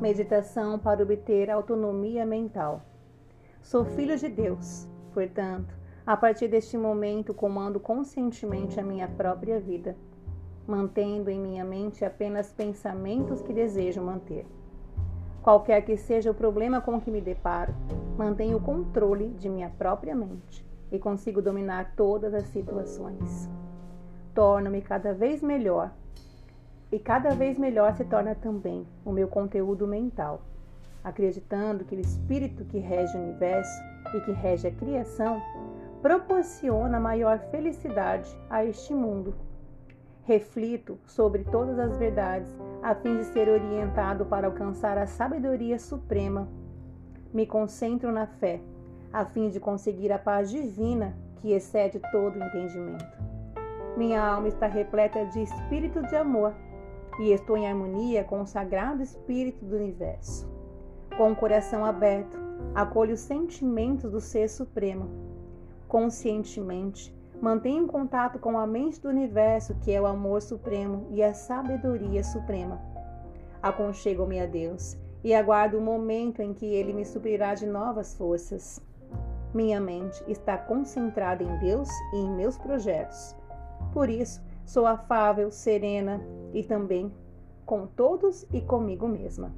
Meditação para obter autonomia mental. Sou filho de Deus, portanto, a partir deste momento comando conscientemente a minha própria vida, mantendo em minha mente apenas pensamentos que desejo manter. Qualquer que seja o problema com que me deparo, mantenho o controle de minha própria mente e consigo dominar todas as situações. Torno-me cada vez melhor e cada vez melhor se torna também o meu conteúdo mental, acreditando que o espírito que rege o universo e que rege a criação proporciona maior felicidade a este mundo. Reflito sobre todas as verdades a fim de ser orientado para alcançar a sabedoria suprema. Me concentro na fé, a fim de conseguir a paz divina que excede todo entendimento. Minha alma está repleta de espírito de amor e estou em harmonia com o sagrado espírito do universo. Com o coração aberto, acolho os sentimentos do Ser Supremo. Conscientemente, mantenho contato com a mente do universo, que é o amor supremo e a sabedoria suprema. Aconchego-me a Deus e aguardo o momento em que Ele me suprirá de novas forças. Minha mente está concentrada em Deus e em meus projetos. Por isso, Sou afável, serena e também com todos e comigo mesma.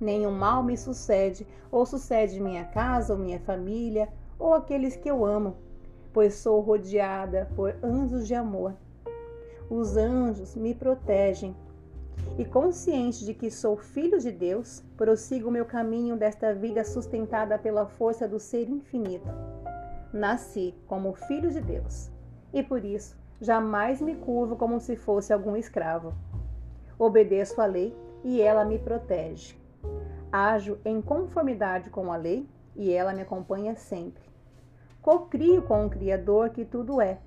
Nenhum mal me sucede, ou sucede minha casa, ou minha família, ou aqueles que eu amo, pois sou rodeada por anjos de amor. Os anjos me protegem e, consciente de que sou filho de Deus, prossigo meu caminho desta vida sustentada pela força do Ser Infinito. Nasci como filho de Deus e por isso Jamais me curvo como se fosse algum escravo. Obedeço à lei e ela me protege. Ajo em conformidade com a lei e ela me acompanha sempre. Cocrio com o Criador que tudo é,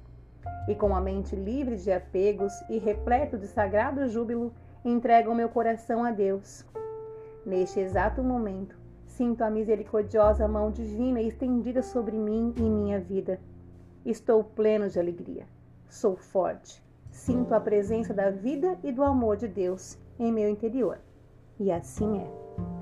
e com a mente livre de apegos e repleto de sagrado júbilo, entrego meu coração a Deus. Neste exato momento, sinto a misericordiosa mão divina estendida sobre mim e minha vida. Estou pleno de alegria. Sou forte. Sinto a presença da vida e do amor de Deus em meu interior. E assim é.